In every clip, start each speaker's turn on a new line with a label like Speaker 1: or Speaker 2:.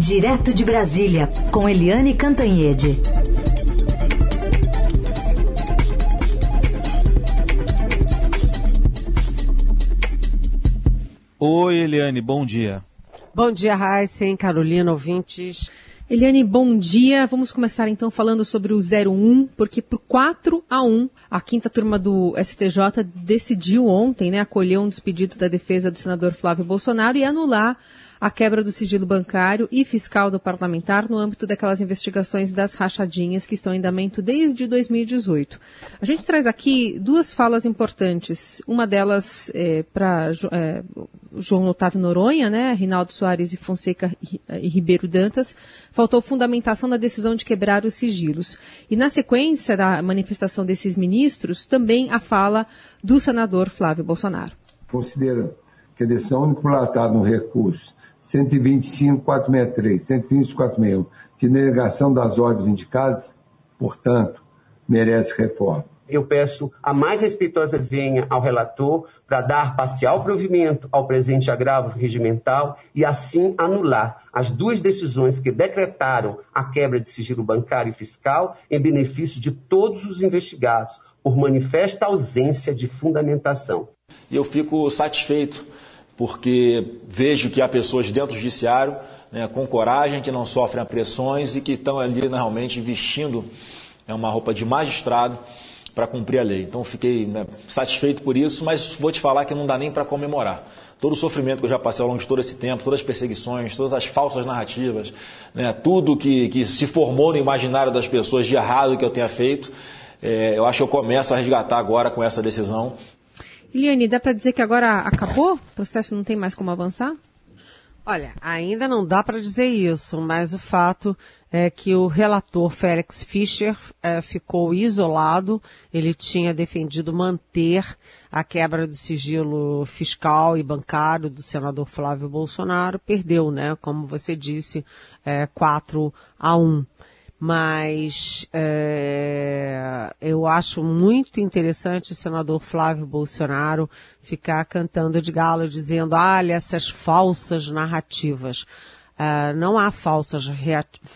Speaker 1: Direto de Brasília, com Eliane Cantanhede.
Speaker 2: Oi, Eliane, bom dia.
Speaker 3: Bom dia, Heisen, Carolina, ouvintes.
Speaker 4: Eliane, bom dia. Vamos começar então falando sobre o 01, porque por 4 a 1, a quinta turma do STJ decidiu ontem, né, acolher um dos pedidos da defesa do senador Flávio Bolsonaro e anular a quebra do sigilo bancário e fiscal do parlamentar no âmbito daquelas investigações das rachadinhas que estão em andamento desde 2018. A gente traz aqui duas falas importantes. Uma delas é, para é, João Otávio Noronha, né, Rinaldo Soares e Fonseca e Ribeiro Dantas, faltou fundamentação da decisão de quebrar os sigilos. E na sequência da manifestação desses ministros, também a fala do senador Flávio Bolsonaro.
Speaker 5: Considera que a decisão unilateral no recurso 125.463, 120.461, de negação das ordens vindicadas, portanto, merece reforma.
Speaker 6: Eu peço a mais respeitosa venha ao relator para dar parcial provimento ao presente agravo regimental e assim anular as duas decisões que decretaram a quebra de sigilo bancário e fiscal em benefício de todos os investigados, por manifesta ausência de fundamentação.
Speaker 7: E eu fico satisfeito porque vejo que há pessoas dentro do judiciário né, com coragem, que não sofrem pressões e que estão ali né, realmente vestindo é, uma roupa de magistrado para cumprir a lei. Então fiquei né, satisfeito por isso, mas vou te falar que não dá nem para comemorar. Todo o sofrimento que eu já passei ao longo de todo esse tempo, todas as perseguições, todas as falsas narrativas, né, tudo que, que se formou no imaginário das pessoas de errado que eu tenha feito, é, eu acho que eu começo a resgatar agora com essa decisão
Speaker 4: Eliane, dá para dizer que agora acabou? O processo não tem mais como avançar?
Speaker 3: Olha, ainda não dá para dizer isso, mas o fato é que o relator Félix Fischer é, ficou isolado. Ele tinha defendido manter a quebra do sigilo fiscal e bancário do senador Flávio Bolsonaro. Perdeu, né? Como você disse, é, 4 a 1 mas é, eu acho muito interessante o senador Flávio Bolsonaro ficar cantando de galo, dizendo, olha essas falsas narrativas. Uh, não há falsas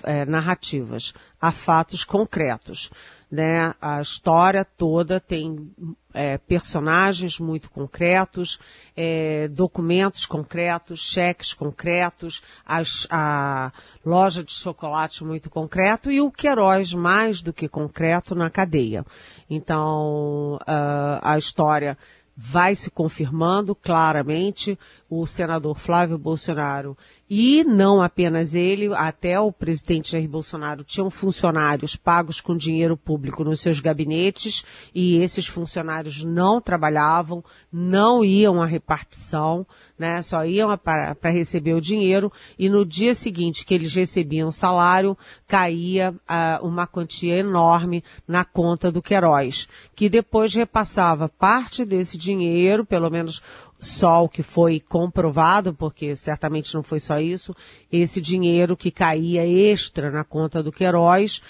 Speaker 3: é, narrativas, há fatos concretos. Né? A história toda tem é, personagens muito concretos, é, documentos concretos, cheques concretos, as, a loja de chocolate muito concreto e o Queiroz mais do que concreto na cadeia. Então, uh, a história vai se confirmando claramente o senador Flávio Bolsonaro e não apenas ele, até o presidente Jair Bolsonaro tinham funcionários pagos com dinheiro público nos seus gabinetes e esses funcionários não trabalhavam, não iam à repartição, né, só iam para receber o dinheiro e no dia seguinte que eles recebiam salário, caía uh, uma quantia enorme na conta do Queiroz, que depois repassava parte desse dinheiro, pelo menos só o que foi comprovado, porque certamente não foi só isso, esse dinheiro que caía extra na conta do Queiroz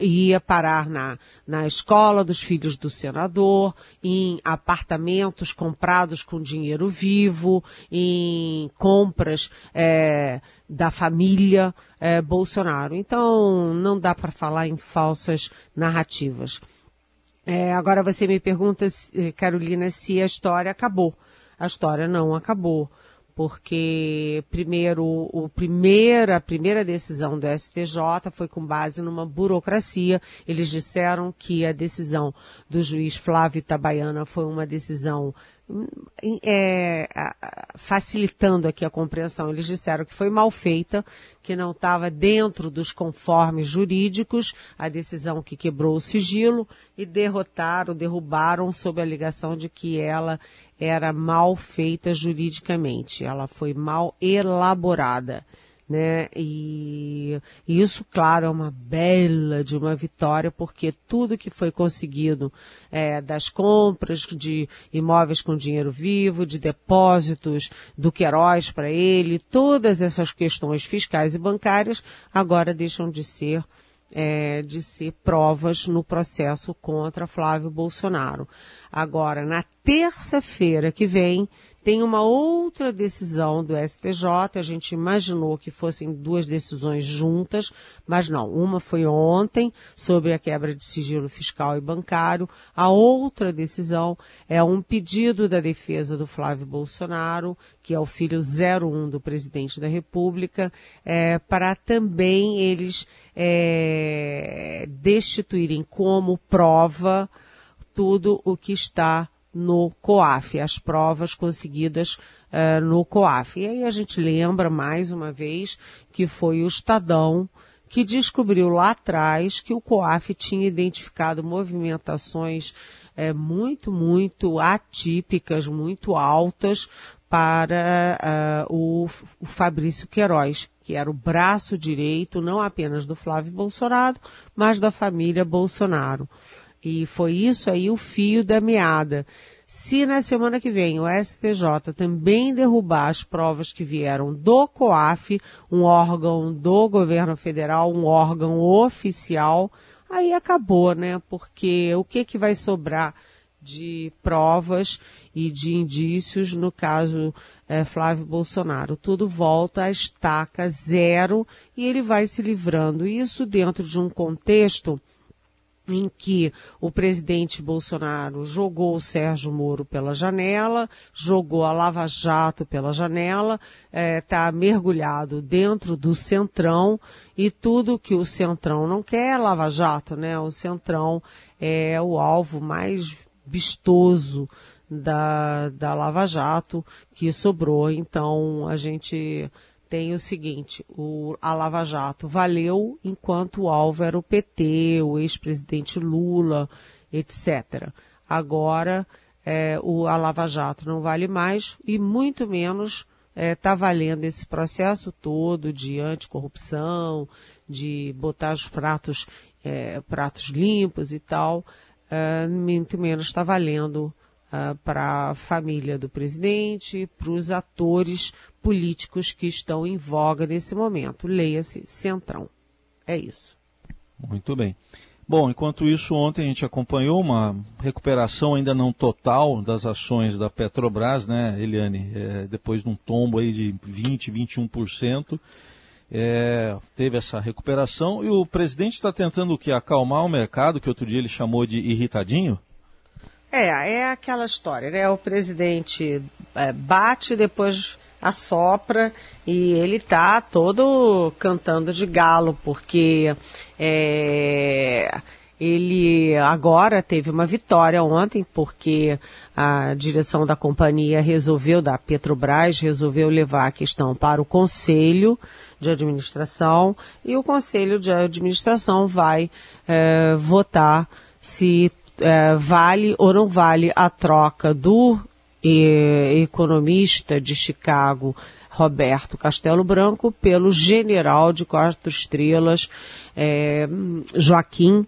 Speaker 3: ia parar na, na escola dos filhos do senador, em apartamentos comprados com dinheiro vivo, em compras é, da família é, Bolsonaro. Então, não dá para falar em falsas narrativas. É, agora você me pergunta, Carolina, se a história acabou a história não acabou. Porque, primeiro, o primeira, a primeira decisão do STJ foi com base numa burocracia. Eles disseram que a decisão do juiz Flávio Itabaiana foi uma decisão é, facilitando aqui a compreensão. Eles disseram que foi mal feita, que não estava dentro dos conformes jurídicos, a decisão que quebrou o sigilo, e derrotaram, derrubaram sob a alegação de que ela era mal feita juridicamente, ela foi mal elaborada. Né? E, isso, claro, é uma bela de uma vitória, porque tudo que foi conseguido é, das compras de imóveis com dinheiro vivo, de depósitos do Queiroz para ele, todas essas questões fiscais e bancárias agora deixam de ser é, de ser provas no processo contra Flávio Bolsonaro. Agora, na terça-feira que vem tem uma outra decisão do STJ, a gente imaginou que fossem duas decisões juntas, mas não. Uma foi ontem, sobre a quebra de sigilo fiscal e bancário. A outra decisão é um pedido da defesa do Flávio Bolsonaro, que é o filho 01 do presidente da República, é, para também eles é, destituírem como prova tudo o que está no COAF, as provas conseguidas uh, no COAF. E aí a gente lembra mais uma vez que foi o Estadão que descobriu lá atrás que o COAF tinha identificado movimentações é, muito, muito atípicas, muito altas para uh, o, o Fabrício Queiroz, que era o braço direito não apenas do Flávio Bolsonaro, mas da família Bolsonaro. E foi isso aí o fio da meada. Se na semana que vem o STJ também derrubar as provas que vieram do COAF, um órgão do governo federal, um órgão oficial, aí acabou, né? Porque o que que vai sobrar de provas e de indícios no caso é, Flávio Bolsonaro? Tudo volta à estaca zero e ele vai se livrando. Isso dentro de um contexto em que o presidente Bolsonaro jogou o Sérgio Moro pela janela, jogou a Lava Jato pela janela, está é, mergulhado dentro do Centrão e tudo que o Centrão não quer é Lava Jato, né? O Centrão é o alvo mais vistoso da, da Lava Jato que sobrou. Então a gente tem o seguinte, o, a Lava Jato valeu enquanto o alvo era o PT, o ex-presidente Lula, etc. Agora, é, o, a Lava Jato não vale mais e muito menos está é, tá valendo esse processo todo de anticorrupção, de botar os pratos, é, pratos limpos e tal, é, muito menos está valendo uh, para a família do presidente, para os atores políticos que estão em voga nesse momento. Leia-se Centrão. É isso.
Speaker 2: Muito bem. Bom, enquanto isso, ontem a gente acompanhou uma recuperação ainda não total das ações da Petrobras, né, Eliane? É, depois de um tombo aí de 20, 21%, é, teve essa recuperação e o presidente está tentando o que? Acalmar o mercado, que outro dia ele chamou de irritadinho?
Speaker 3: É, é aquela história, né? O presidente é, bate, depois assopra e ele tá todo cantando de galo, porque é, ele agora teve uma vitória ontem, porque a direção da companhia resolveu, da Petrobras, resolveu levar a questão para o Conselho de Administração e o Conselho de Administração vai é, votar se é, vale ou não vale a troca do e, economista de Chicago, Roberto Castelo Branco, pelo general de quatro estrelas, é, Joaquim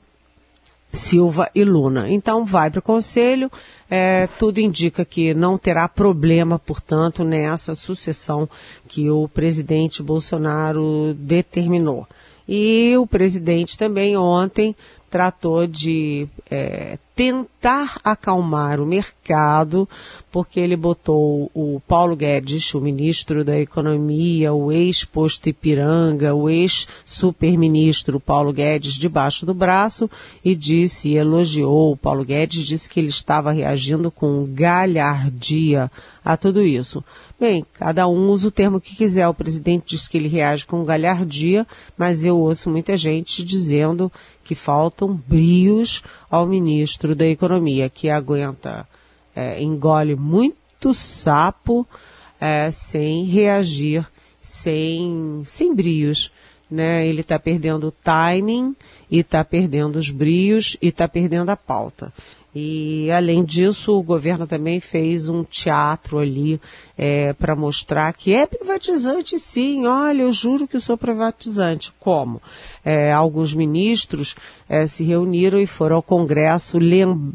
Speaker 3: Silva e Luna. Então vai para o conselho, é, tudo indica que não terá problema, portanto, nessa sucessão que o presidente Bolsonaro determinou. E o presidente também ontem tratou de é, tentar acalmar o mercado, porque ele botou o Paulo Guedes, o ministro da Economia, o ex-posto Ipiranga, o ex-superministro Paulo Guedes debaixo do braço e disse, elogiou o Paulo Guedes, disse que ele estava reagindo com galhardia a tudo isso. Bem, cada um usa o termo que quiser. O presidente diz que ele reage com galhardia, mas eu ouço muita gente dizendo que faltam brios ao ministro da Economia, que aguenta, é, engole muito sapo é, sem reagir, sem, sem brios. Né? Ele está perdendo o timing e está perdendo os brios e está perdendo a pauta. E, além disso, o governo também fez um teatro ali é, para mostrar que é privatizante sim. Olha, eu juro que eu sou privatizante. Como? É, alguns ministros é, se reuniram e foram ao Congresso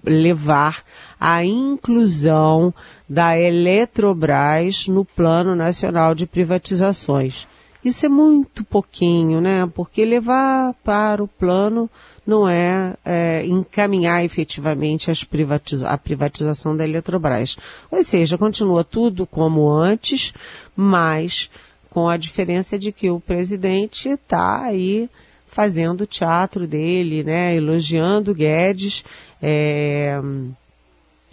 Speaker 3: levar a inclusão da Eletrobras no Plano Nacional de Privatizações. Isso é muito pouquinho, né? Porque levar para o plano não é, é encaminhar efetivamente privatiza a privatização da Eletrobras. Ou seja, continua tudo como antes, mas com a diferença de que o presidente está aí fazendo o teatro dele, né? Elogiando Guedes. É,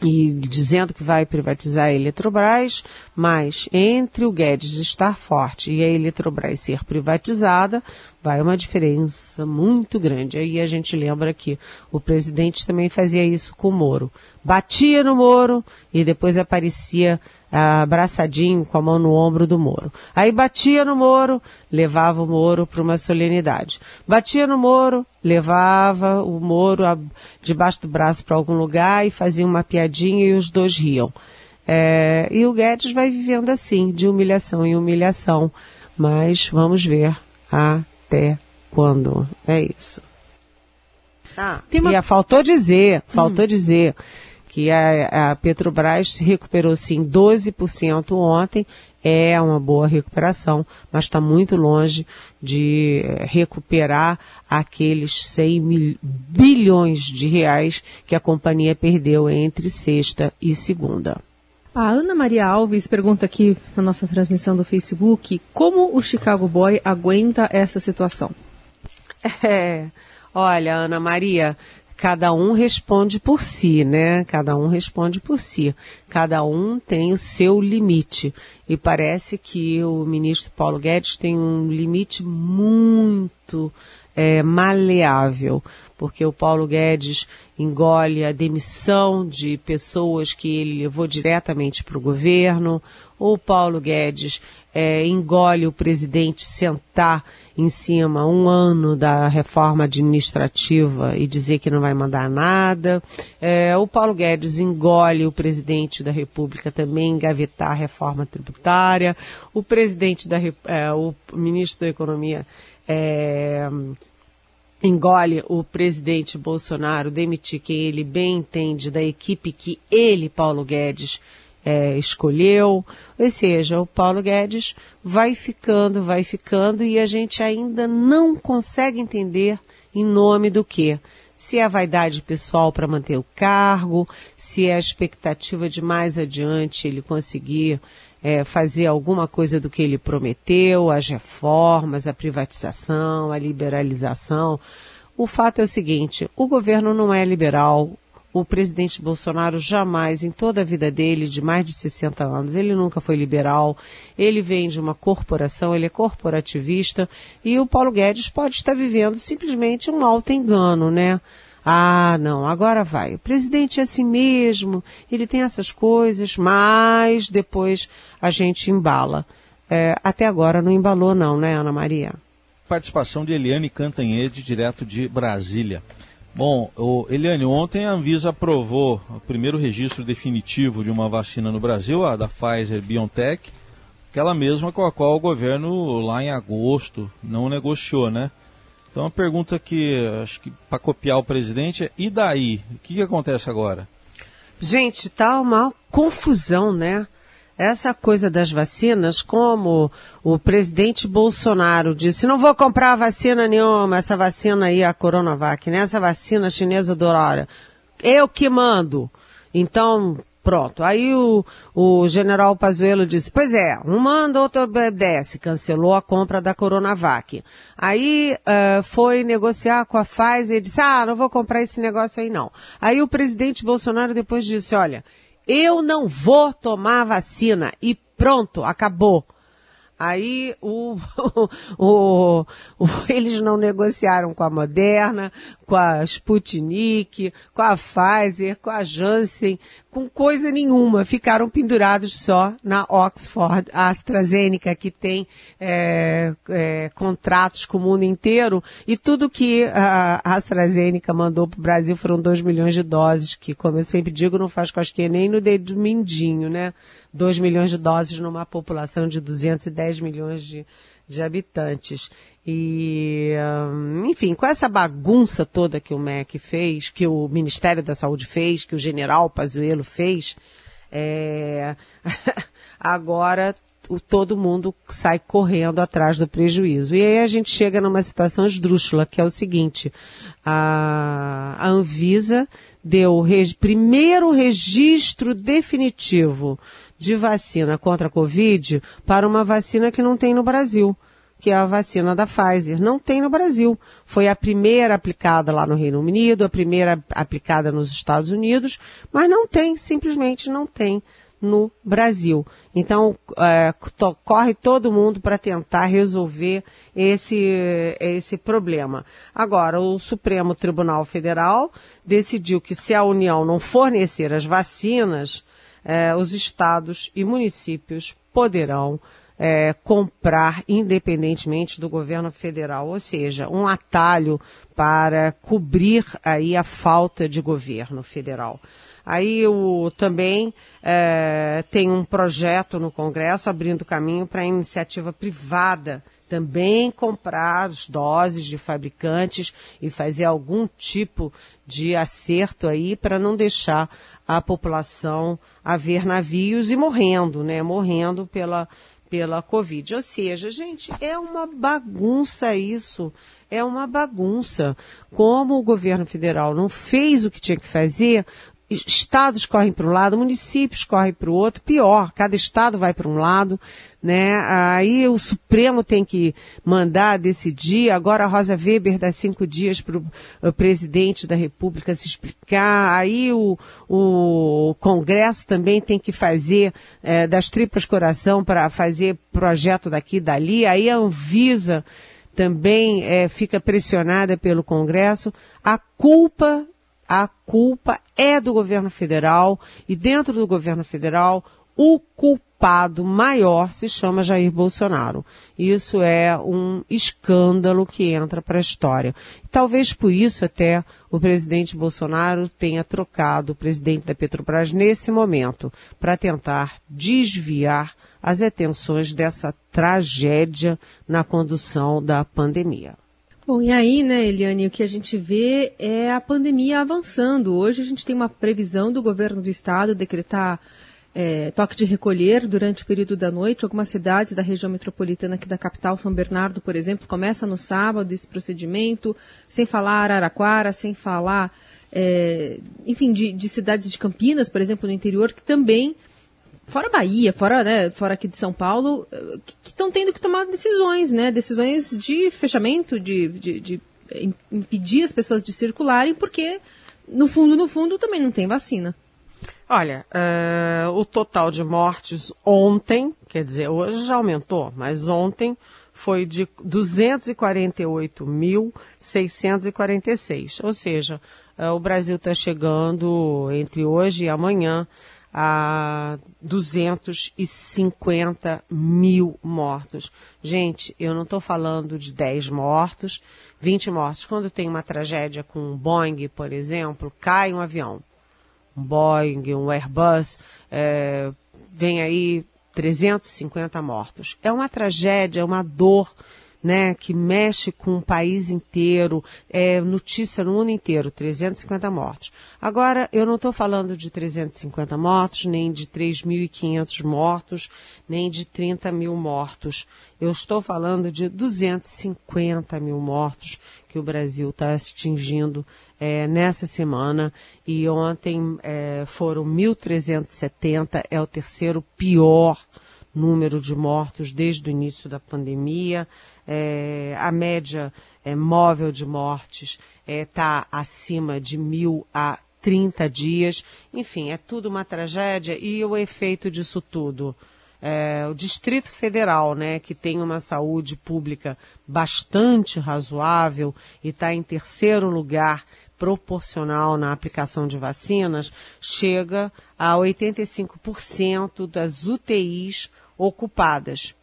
Speaker 3: e dizendo que vai privatizar a Eletrobras, mas entre o Guedes estar forte e a Eletrobras ser privatizada, vai uma diferença muito grande. Aí a gente lembra que o presidente também fazia isso com o Moro. Batia no Moro e depois aparecia abraçadinho com a mão no ombro do Moro. Aí batia no Moro, levava o Moro para uma solenidade. Batia no Moro, levava o Moro a, debaixo do braço para algum lugar e fazia uma piadinha e os dois riam. É, e o Guedes vai vivendo assim, de humilhação em humilhação. Mas vamos ver até quando. É isso. Ah, uma... e faltou dizer, faltou hum. dizer que a, a Petrobras se recuperou sim 12% ontem, é uma boa recuperação, mas está muito longe de eh, recuperar aqueles 100 mil, bilhões de reais que a companhia perdeu entre sexta e segunda.
Speaker 4: A Ana Maria Alves pergunta aqui na nossa transmissão do Facebook como o Chicago Boy aguenta essa situação.
Speaker 3: É, olha, Ana Maria, cada um responde por si, né? Cada um responde por si. Cada um tem o seu limite. E parece que o ministro Paulo Guedes tem um limite muito é, maleável, porque o Paulo Guedes engole a demissão de pessoas que ele levou diretamente para o governo, ou o Paulo Guedes é, engole o presidente sentar em cima um ano da reforma administrativa e dizer que não vai mandar nada. É, o Paulo Guedes engole o presidente da República também engavetar a reforma tributária. O presidente da é, o ministro da Economia é, engole o presidente Bolsonaro demitir quem ele bem entende da equipe que ele, Paulo Guedes, é, escolheu. Ou seja, o Paulo Guedes vai ficando, vai ficando e a gente ainda não consegue entender em nome do que. Se é a vaidade pessoal para manter o cargo, se é a expectativa de mais adiante ele conseguir é, fazer alguma coisa do que ele prometeu, as reformas, a privatização, a liberalização. O fato é o seguinte: o governo não é liberal, o presidente Bolsonaro jamais, em toda a vida dele, de mais de 60 anos, ele nunca foi liberal, ele vem de uma corporação, ele é corporativista, e o Paulo Guedes pode estar vivendo simplesmente um alto engano, né? Ah, não, agora vai. O presidente é assim mesmo, ele tem essas coisas, mas depois a gente embala. É, até agora não embalou não, né, Ana Maria?
Speaker 2: Participação de Eliane Cantanhede, direto de Brasília. Bom, Eliane, ontem a Anvisa aprovou o primeiro registro definitivo de uma vacina no Brasil, a da Pfizer BioNTech, aquela mesma com a qual o governo lá em agosto não negociou, né? Então a pergunta que acho que para copiar o presidente é e daí? O que, que acontece agora?
Speaker 3: Gente, tá uma confusão, né? essa coisa das vacinas, como o presidente Bolsonaro disse, não vou comprar vacina nenhuma, essa vacina aí, a Coronavac, né? Essa vacina chinesa do. Eu que mando. Então, pronto. Aí o, o general Pazuello disse, pois é, um manda, outro obedece. Cancelou a compra da Coronavac. Aí uh, foi negociar com a Pfizer e disse, ah, não vou comprar esse negócio aí não. Aí o presidente Bolsonaro depois disse, olha, eu não vou tomar vacina e pronto, acabou. Aí o, o, o, eles não negociaram com a Moderna, com a Sputnik, com a Pfizer, com a Janssen, com coisa nenhuma. Ficaram pendurados só na Oxford, a AstraZeneca, que tem é, é, contratos com o mundo inteiro. E tudo que a AstraZeneca mandou para o Brasil foram 2 milhões de doses, que, como eu sempre digo, não faz cosquinha nem no dedo do mindinho, né? 2 milhões de doses numa população de 210 milhões de, de habitantes. E, enfim, com essa bagunça toda que o MEC fez, que o Ministério da Saúde fez, que o general Pazuello fez, é... agora todo mundo sai correndo atrás do prejuízo. E aí a gente chega numa situação esdrúxula, que é o seguinte, a, a Anvisa deu o reg, primeiro registro definitivo de vacina contra a Covid para uma vacina que não tem no Brasil que é a vacina da Pfizer. Não tem no Brasil. Foi a primeira aplicada lá no Reino Unido, a primeira aplicada nos Estados Unidos, mas não tem, simplesmente não tem no Brasil. Então, é, to, corre todo mundo para tentar resolver esse, esse problema. Agora, o Supremo Tribunal Federal decidiu que se a União não fornecer as vacinas, é, os estados e municípios poderão é, comprar independentemente do governo federal, ou seja, um atalho para cobrir aí a falta de governo federal. Aí o, também é, tem um projeto no Congresso abrindo caminho para a iniciativa privada também comprar as doses de fabricantes e fazer algum tipo de acerto aí para não deixar a população a ver navios e morrendo, né? Morrendo pela, pela Covid. Ou seja, gente, é uma bagunça isso. É uma bagunça. Como o governo federal não fez o que tinha que fazer, estados correm para um lado, municípios correm para o outro, pior, cada estado vai para um lado, né? Aí o Supremo tem que mandar decidir, agora a Rosa Weber dá cinco dias para o presidente da República se explicar, aí o, o Congresso também tem que fazer é, das tripas coração para fazer projeto daqui e dali, aí a Anvisa também é, fica pressionada pelo Congresso, a culpa a culpa é do governo federal e dentro do governo federal o culpado maior se chama Jair Bolsonaro. Isso é um escândalo que entra para a história. Talvez por isso até o presidente Bolsonaro tenha trocado o presidente da Petrobras nesse momento para tentar desviar as atenções dessa tragédia na condução da pandemia.
Speaker 4: Bom, e aí, né, Eliane, o que a gente vê é a pandemia avançando. Hoje a gente tem uma previsão do governo do estado decretar é, toque de recolher durante o período da noite. Algumas cidades da região metropolitana aqui da capital, São Bernardo, por exemplo, começa no sábado esse procedimento, sem falar Araraquara, sem falar, é, enfim, de, de cidades de Campinas, por exemplo, no interior, que também fora Bahia, fora, né, fora aqui de São Paulo, que estão tendo que tomar decisões, né? Decisões de fechamento, de, de, de, impedir as pessoas de circularem, porque no fundo, no fundo, também não tem vacina.
Speaker 3: Olha, uh, o total de mortes ontem, quer dizer, hoje já aumentou, mas ontem foi de 248.646. Ou seja, uh, o Brasil está chegando entre hoje e amanhã a 250 mil mortos. Gente, eu não estou falando de 10 mortos, 20 mortos. Quando tem uma tragédia com um Boeing, por exemplo, cai um avião, um Boeing, um Airbus, é, vem aí 350 mortos. É uma tragédia, é uma dor né, que mexe com o país inteiro, é notícia no mundo inteiro, 350 mortos. Agora, eu não estou falando de 350 mortos, nem de 3.500 mortos, nem de 30 mil mortos. Eu estou falando de 250 mil mortos que o Brasil está atingindo é, nessa semana e ontem é, foram 1.370, é o terceiro pior número de mortos desde o início da pandemia. É, a média é, móvel de mortes está é, acima de mil a 30 dias. Enfim, é tudo uma tragédia e o efeito disso tudo. É, o Distrito Federal, né, que tem uma saúde pública bastante razoável e está em terceiro lugar proporcional na aplicação de vacinas, chega a 85% das UTIs ocupadas.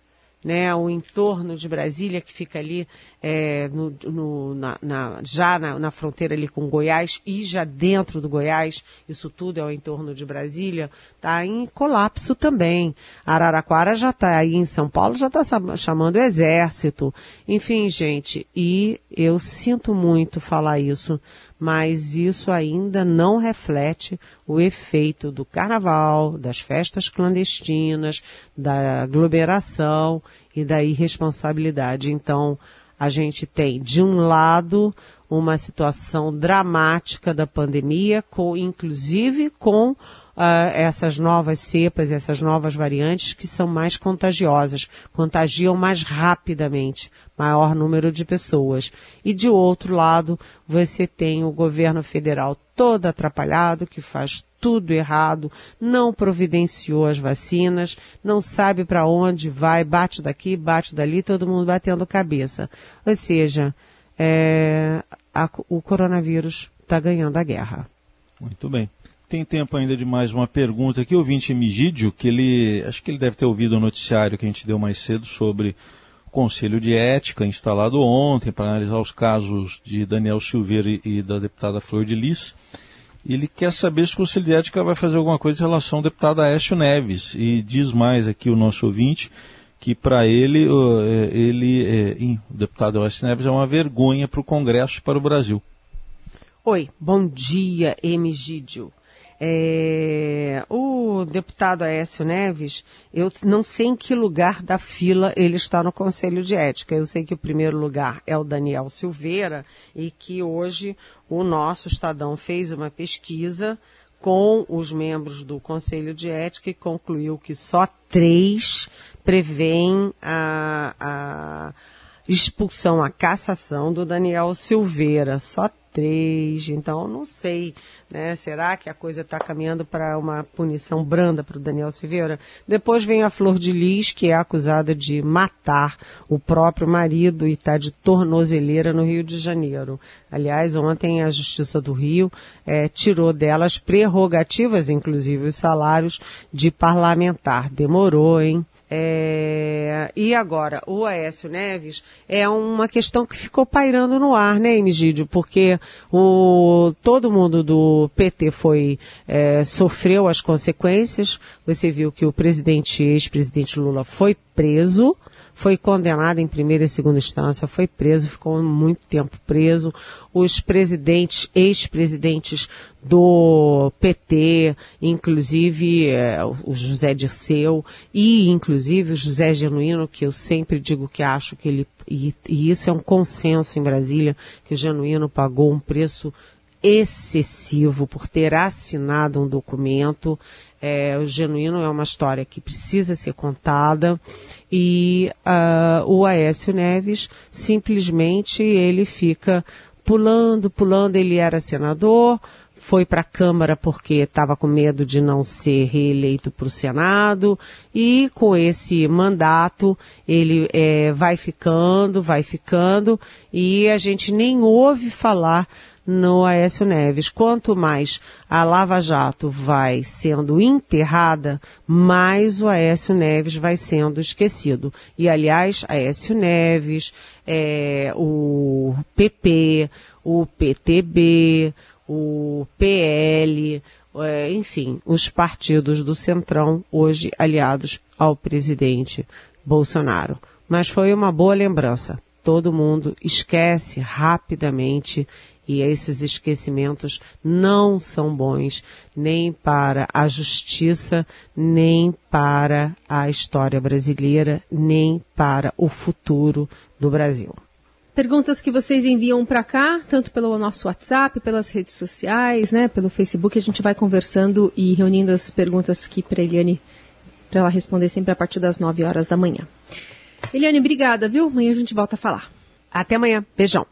Speaker 3: Né, o entorno de Brasília, que fica ali é, no, no, na, na, já na, na, fronteira ali com Goiás e já dentro do Goiás, isso tudo é o entorno de Brasília, está em colapso também. Araraquara já está aí em São Paulo, já está chamando o exército. Enfim, gente, e eu sinto muito falar isso, mas isso ainda não reflete o efeito do carnaval, das festas clandestinas, da aglomeração e da irresponsabilidade. Então, a gente tem, de um lado, uma situação dramática da pandemia, com, inclusive com uh, essas novas cepas, essas novas variantes que são mais contagiosas, contagiam mais rapidamente maior número de pessoas. E de outro lado, você tem o governo federal todo atrapalhado, que faz tudo errado, não providenciou as vacinas, não sabe para onde vai, bate daqui, bate dali, todo mundo batendo cabeça. Ou seja, é, a, o coronavírus está ganhando a guerra.
Speaker 2: Muito bem tem tempo ainda de mais uma pergunta aqui, o ouvinte Emigídio, que ele, acho que ele deve ter ouvido o noticiário que a gente deu mais cedo sobre o Conselho de Ética instalado ontem para analisar os casos de Daniel Silveira e da deputada Flor de Lis. Ele quer saber se o Conselho de Ética vai fazer alguma coisa em relação ao deputado Aécio Neves. E diz mais aqui o nosso ouvinte que para ele, é, ele é, o deputado Aécio Neves é uma vergonha para o Congresso e para o Brasil.
Speaker 3: Oi, bom dia, Emigídio. É, o deputado Aécio Neves, eu não sei em que lugar da fila ele está no Conselho de Ética. Eu sei que o primeiro lugar é o Daniel Silveira e que hoje o nosso Estadão fez uma pesquisa com os membros do Conselho de Ética e concluiu que só três prevêem a, a expulsão, a cassação do Daniel Silveira. Só três. Então, não sei, né? Será que a coisa está caminhando para uma punição branda para o Daniel Silveira? Depois vem a Flor de Lis, que é acusada de matar o próprio marido e está de tornozeleira no Rio de Janeiro. Aliás, ontem a Justiça do Rio é, tirou delas prerrogativas, inclusive os salários de parlamentar. Demorou, hein? É, e agora, o Aécio Neves é uma questão que ficou pairando no ar, né, Emigídio? Porque o, todo mundo do PT foi, é, sofreu as consequências. Você viu que o presidente, ex-presidente Lula foi preso, foi condenado em primeira e segunda instância, foi preso, ficou muito tempo preso. Os presidentes, ex-presidentes do PT, inclusive é, o José Dirceu e inclusive o José Genuíno, que eu sempre digo que acho que ele, e, e isso é um consenso em Brasília, que o Genuíno pagou um preço excessivo por ter assinado um documento. É, o Genuíno é uma história que precisa ser contada e uh, o Aécio Neves simplesmente ele fica pulando, pulando. Ele era senador, foi para a Câmara porque estava com medo de não ser reeleito para o Senado e com esse mandato ele é, vai ficando, vai ficando e a gente nem ouve falar no Aécio Neves. Quanto mais a Lava Jato vai sendo enterrada, mais o Aécio Neves vai sendo esquecido. E, aliás, Aécio Neves, é, o PP, o PTB, o PL, é, enfim, os partidos do Centrão, hoje aliados ao presidente Bolsonaro. Mas foi uma boa lembrança. Todo mundo esquece rapidamente e esses esquecimentos não são bons nem para a justiça, nem para a história brasileira, nem para o futuro do Brasil.
Speaker 4: Perguntas que vocês enviam para cá, tanto pelo nosso WhatsApp, pelas redes sociais, né, pelo Facebook, a gente vai conversando e reunindo as perguntas aqui para Eliane, para ela responder sempre a partir das 9 horas da manhã. Eliane, obrigada, viu? Amanhã a gente volta a falar.
Speaker 3: Até amanhã. Beijão.